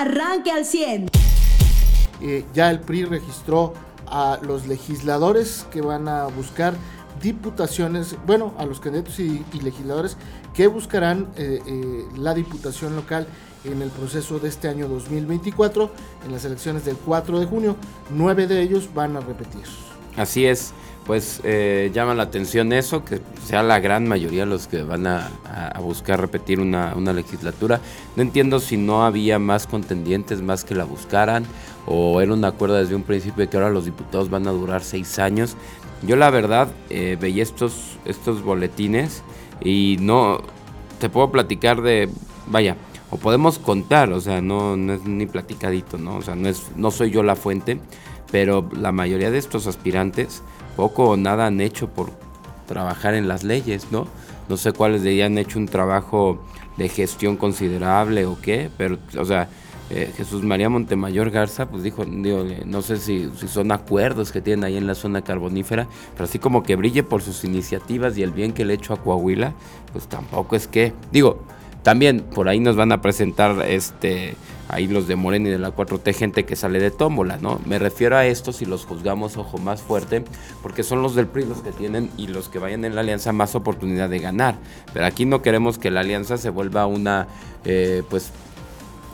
arranque al 100. Eh, ya el PRI registró a los legisladores que van a buscar diputaciones, bueno, a los candidatos y, legisladores que buscarán eh, eh, la diputación local en el proceso de este año 2024, en las elecciones del 4 de junio. Nueve de ellos van a repetir. Así es, pues eh, llama la atención eso, que sea la gran mayoría los que van a, buscar repetir una, una, legislatura. No entiendo si no había más contendientes más que la buscaran, o era un acuerdo desde un principio de que ahora los diputados van a durar seis años. Yo la verdad eh, veía estos, estos boletines y no te puedo platicar de, vaya, o podemos contar, o sea, no, no es ni platicadito, ¿no? O sea, no, es, no soy yo la fuente, pero la mayoría de estos aspirantes poco o nada han hecho por trabajar en las leyes, ¿no? No sé cuáles de ellos han hecho un trabajo de gestión considerable o qué, pero, o sea, eh, Jesús María Montemayor Garza, pues dijo, digo, no sé si, son acuerdos que tienen ahí en la zona carbonífera, pero así como que brille por sus iniciativas y el bien que le hecho a Coahuila, pues tampoco es que, digo, también por ahí nos van a presentar este ahí los de Morena y de la 4T, gente que sale de tómbola, ¿no? Me refiero a estos si los juzgamos ojo más fuerte, porque son los del PRI los que tienen y los que vayan en la alianza más oportunidad de ganar. Pero aquí no queremos que la alianza se vuelva una, eh, pues,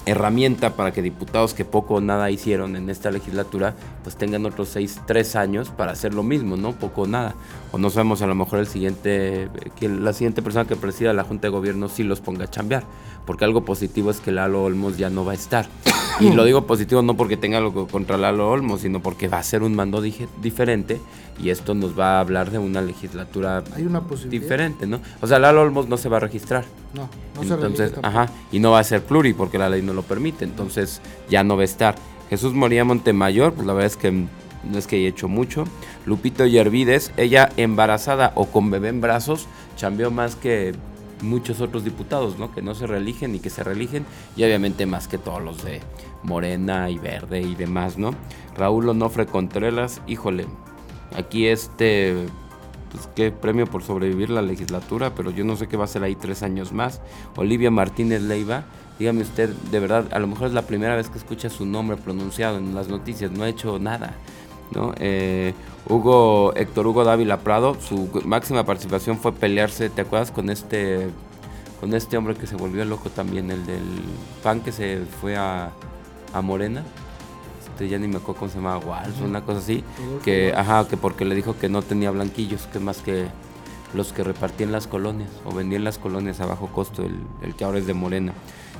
herramienta para que diputados que poco o nada hicieron en esta legislatura, pues tengan otros seis, tres años para hacer lo mismo, ¿no? Poco o nada. O no sabemos, a lo mejor el siguiente, que la siguiente persona que presida la Junta de Gobierno sí los ponga a chambear. Porque algo positivo es que Lalo Olmos ya no va a estar. Y lo digo positivo no porque tenga algo contra Lalo Olmos, sino porque va a ser un mando diferente y esto nos va a hablar de una legislatura Hay una diferente, ¿no? O sea, Lalo Olmos no se va a registrar. No, no Entonces, se ajá, y no va a ser pluri porque la ley no lo permite, entonces ya no va a estar. Jesús Moría Montemayor, pues la verdad es que no es que haya hecho mucho. Lupito Yervides, ella embarazada o con bebé en brazos, chambeó más que muchos otros diputados, ¿no? Que no se reeligen y que se reeligen, y obviamente más que todos los de Morena y Verde y demás, ¿no? Raúl Onofre Contreras, híjole, aquí este, pues qué premio por sobrevivir la legislatura, pero yo no sé qué va a ser ahí tres años más. Olivia Martínez Leiva, dígame usted, de verdad, a lo mejor es la primera vez que escucha su nombre pronunciado en las noticias, no ha hecho nada. ¿No? Eh, Hugo, Héctor Hugo Dávila Prado, su máxima participación fue pelearse, ¿te acuerdas? Con este, con este hombre que se volvió loco también, el del PAN que se fue a, a Morena. Este, ya ni me acuerdo cómo se llamaba, Walsh, una cosa así. Que, ajá, que porque le dijo que no tenía blanquillos, que más que los que repartían las colonias o vendían las colonias a bajo costo, el, el que ahora es de Morena.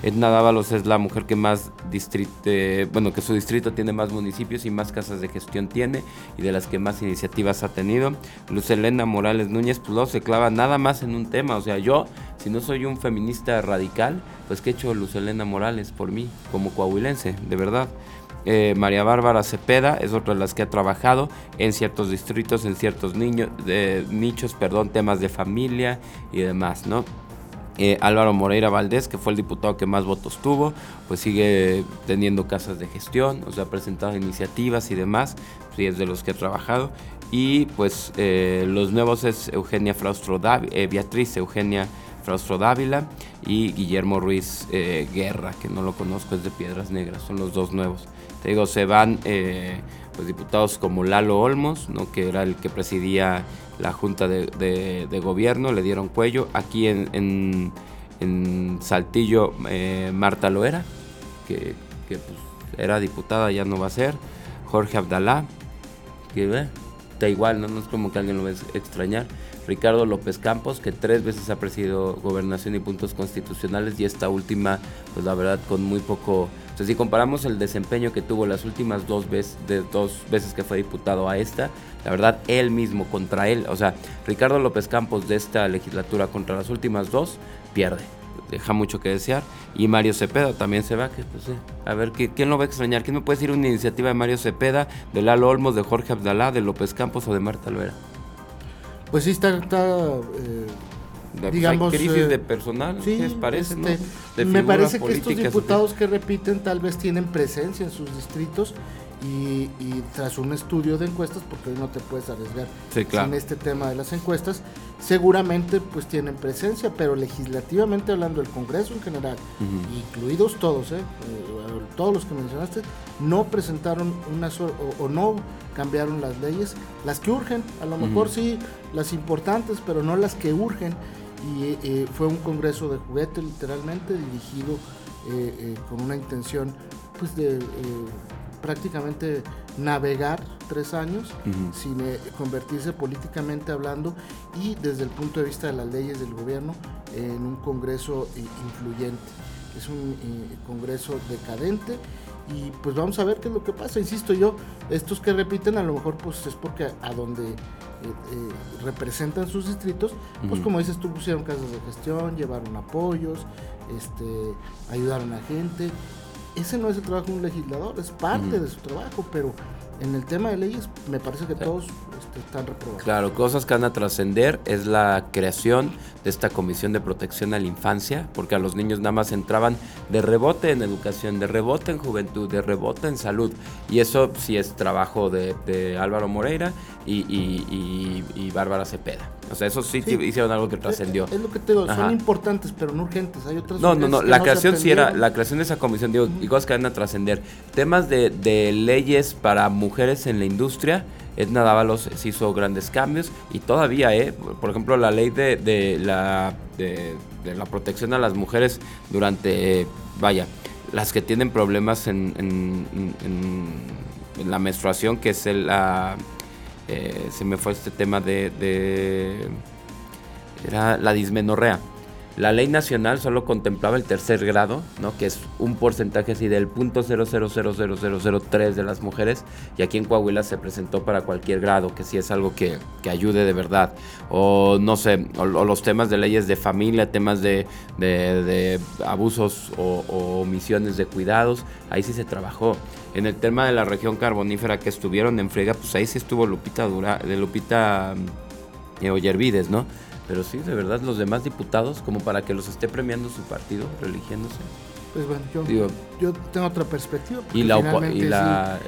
Edna Dávalos es la mujer que más distrito, bueno, que su distrito tiene más municipios y más casas de gestión tiene y de las que más iniciativas ha tenido. Luz Elena Morales Núñez, pues se clava nada más en un tema. O sea, yo, si no soy un feminista radical, pues que he hecho Luz Elena Morales por mí, como coahuilense, de verdad. Eh, María Bárbara Cepeda es otra de las que ha trabajado en ciertos distritos, en ciertos niños, nichos, perdón, temas de familia y demás, ¿no? Eh, Álvaro Moreira Valdés, que fue el diputado que más votos tuvo, pues sigue teniendo casas de gestión, o sea, ha presentado iniciativas y demás, sí es de los que ha trabajado. Y pues eh, los nuevos es Eugenia Fraustro Dávila, eh, Beatriz Eugenia Fraustro Dávila y Guillermo Ruiz Guerra, que no lo conozco, es de Piedras Negras, son los dos nuevos. Digo, se van pues diputados como Lalo Olmos, ¿no? que era el que presidía la Junta de, Gobierno, le dieron cuello. Aquí en, en, Saltillo, eh, Marta Loera, que, que pues, era diputada, ya no va a ser. Jorge Abdalá, que ve, da igual, ¿no? no es como que alguien lo va a extrañar. Ricardo López Campos, que tres veces ha presidido gobernación y puntos constitucionales y esta última, pues la verdad, con muy poco entonces, si comparamos el desempeño que tuvo las últimas dos veces, de dos veces que fue diputado a esta, la verdad, él mismo contra él, o sea, Ricardo López Campos de esta legislatura contra las últimas dos, pierde. Deja mucho que desear. Y Mario Cepeda también se va, que pues a ver, ¿quién lo va a extrañar? ¿Quién me puede decir una iniciativa de Mario Cepeda, de Lalo Olmos, de Jorge Abdalá, de López Campos o de Marta Loera? Pues sí, está, eh, pues, digamos, crisis eh, de personal, sí, parece? Este, me parece que estos diputados que repiten tal vez tienen presencia en sus distritos y, tras un estudio de encuestas, porque hoy no te puedes arriesgar en este tema de las encuestas, seguramente pues tienen presencia, pero legislativamente hablando, el Congreso en general, incluidos todos, ¿eh? Eh, todos los que mencionaste, no presentaron una o, o, no cambiaron las leyes, las que urgen, a lo mejor sí las importantes, pero no las que urgen. Y eh, fue un Congreso de juguete literalmente dirigido con una intención pues de prácticamente navegar tres años sin eh, convertirse políticamente hablando y desde el punto de vista de las leyes del gobierno en un Congreso eh, influyente. Es un eh, Congreso decadente y pues vamos a ver qué es lo que pasa. Insisto yo, estos que repiten a lo mejor pues es porque a donde representan sus distritos, pues como dices tú pusieron casas de gestión, llevaron apoyos, este, ayudaron a gente. Ese no es el trabajo de un legislador, es parte de su trabajo, pero en el tema de leyes me parece que todos este, están reprobados. Claro, cosas que van a trascender es la creación de esta Comisión de Protección a la Infancia, porque a los niños nada más entraban de rebote en educación, de rebote en juventud, de rebote en salud. Y eso sí es trabajo de, Álvaro Moreira y, Bárbara Cepeda. O sea, eso sí, hicieron algo que trascendió. Es, lo que te digo, son importantes, pero no urgentes. Hay otras No, no, no, la creación sí era, la creación de esa comisión, digo, y cosas que van a trascender. Temas de, de leyes para mujeres en la industria, Edna Dávalos se hizo grandes cambios y todavía, ¿eh? por ejemplo, la ley de, la, de, la protección a las mujeres durante, vaya, las que tienen problemas en, en, la menstruación, que es el, la, eh, se me fue este tema de, de, era la dismenorrea. La ley nacional solo contemplaba el tercer grado, ¿no? que es un porcentaje así del punto .0000003 de las mujeres, y aquí en Coahuila se presentó para cualquier grado, que sí es algo que, ayude de verdad. O no sé, o, los temas de leyes de familia, temas de, abusos o, omisiones de cuidados, ahí sí se trabajó. En el tema de la región carbonífera que estuvieron en Frega, pues ahí sí estuvo Lupita Dura, de Lupita eh, Ollervides, ¿no? Pero sí, de verdad, los demás diputados, como para que los esté premiando su partido, religiéndose. Pues bueno, yo, tengo otra perspectiva. Y la, y la,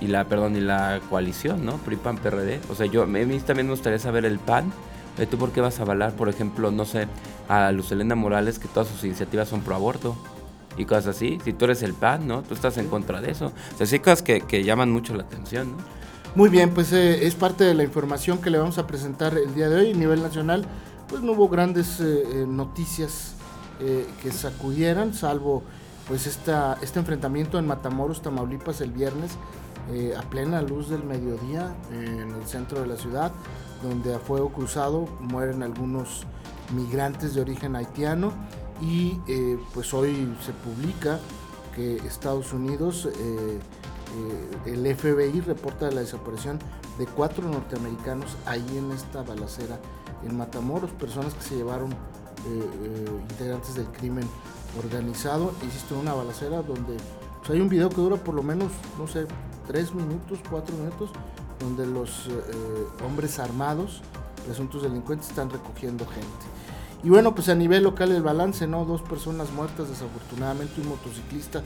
y la, perdón, y la coalición, ¿no? PRI-PAN, PRD. O sea, yo, a mí también me gustaría saber el PAN. Eh, ¿Tú por qué vas a avalar, por ejemplo, no sé, a Lucelena Morales, que todas sus iniciativas son pro aborto? Y cosas así. Si tú eres el PAN, ¿no? Tú estás en contra de eso. O sea, sí cosas que, que llaman mucho la atención, ¿no? Muy bien, pues eh, es parte de la información que le vamos a presentar el día de hoy a nivel nacional. Pues no hubo grandes eh, eh, noticias que sacudieran, salvo pues esta, este enfrentamiento en Matamoros, Tamaulipas el viernes a plena luz del mediodía en el centro de la ciudad, donde a fuego cruzado mueren algunos migrantes de origen haitiano y pues hoy se publica que Estados Unidos eh, el FBI reporta la desaparición de cuatro norteamericanos ahí en esta balacera en Matamoros, personas que se llevaron eh, eh, integrantes del crimen organizado. En una balacera donde pues, hay un video que dura por lo menos, no sé, tres minutos, cuatro minutos, donde los hombres armados, presuntos delincuentes, están recogiendo gente. Y bueno, pues a nivel local el balance, ¿no? Dos personas muertas, desafortunadamente, un motociclista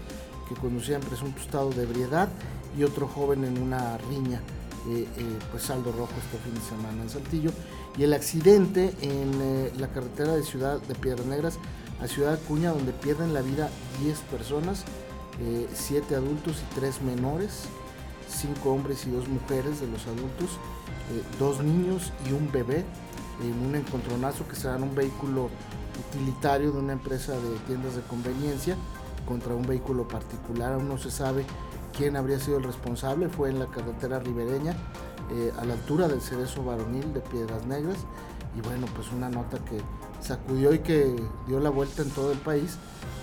que conducía en presunto estado de ebriedad y otro joven en una riña, eh, eh, pues saldo rojo este fin de semana en Saltillo. Y el accidente en eh, la carretera de Ciudad de Piedras Negras a Ciudad Acuña, donde pierden la vida 10 personas, 7 adultos y 3 menores, 5 hombres y 2 mujeres de los adultos, 2 niños y un bebé, en un encontronazo que se da en un vehículo utilitario de una empresa de tiendas de conveniencia contra un vehículo particular. Aún no se sabe quién habría sido el responsable. Fue en la carretera ribereña, eh, a la altura del cerezo varonil de Piedras Negras. Y bueno, pues una nota que sacudió y que dio la vuelta en todo el país,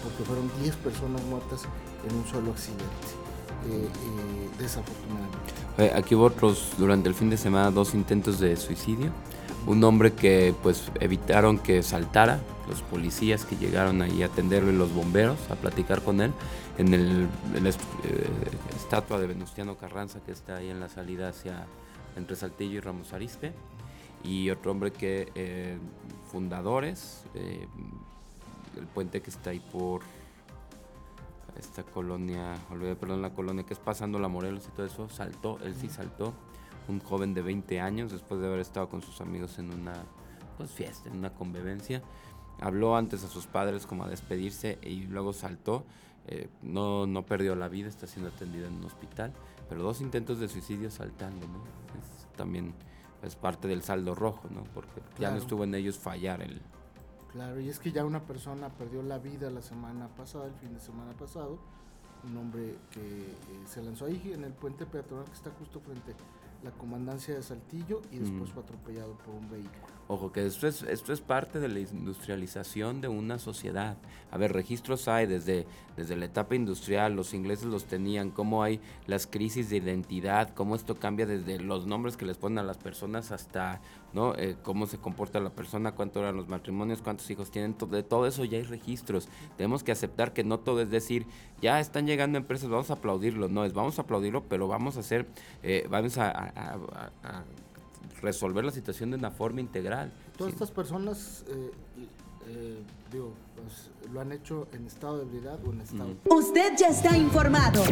porque fueron 10 personas muertas en un solo accidente. Eh, eh, desafortunadamente. Aquí hubo durante el fin de semana, dos intentos de suicidio. Un hombre que pues evitaron que saltara, los policías que llegaron ahí a atenderlo y los bomberos a platicar con él en el, eh, estatua de Venustiano Carranza que está ahí en la salida hacia entre Saltillo y Ramos Arizpe. Y otro hombre que eh, fundadores eh, el puente que está ahí por esta colonia olvidé perdón la colonia que es pasando la Morelos y todo eso saltó él sí saltó un joven de 20 años después de haber estado con sus amigos en una pues fiesta, en una convivencia. Habló antes a sus padres como a despedirse y luego saltó. Eh, no, no perdió la vida, está siendo atendido en un hospital, pero dos intentos de suicidio saltando, ¿no? Es también es parte del saldo rojo, ¿no? Porque ya no estuvo en ellos fallar el... Claro, y es que ya una persona perdió la vida la semana pasada, el fin de semana pasado, un hombre que eh, se lanzó ahí en el puente peatonal que está justo frente la comandancia de Saltillo y después fue atropellado por un vehículo. Ojo, que esto es, esto es parte de la industrialización de una sociedad. A ver, registros hay desde, desde la etapa industrial, los ingleses los tenían, cómo hay las crisis de identidad, cómo esto cambia desde los nombres que les ponen a las personas hasta ¿no? Eh, cómo se comporta la persona, cuánto eran los matrimonios, cuántos hijos tienen, de todo eso ya hay registros. Tenemos que aceptar que no todo es decir, ya están llegando empresas, vamos a aplaudirlo, no es vamos a aplaudirlo, pero vamos a hacer, eh, vamos a resolver la situación de una forma integral. Todas estas personas, eh, eh, digo, pues, lo han hecho en estado de ebriedad o en estado... Usted ya está informado.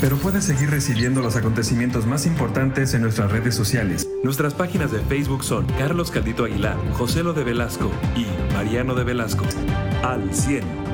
Pero puede seguir recibiendo los acontecimientos más importantes en nuestras redes sociales. Nuestras páginas de Facebook son Carlos Caldito Aguilar, José Lo de Velasco y Mariano de Velasco. Al 100.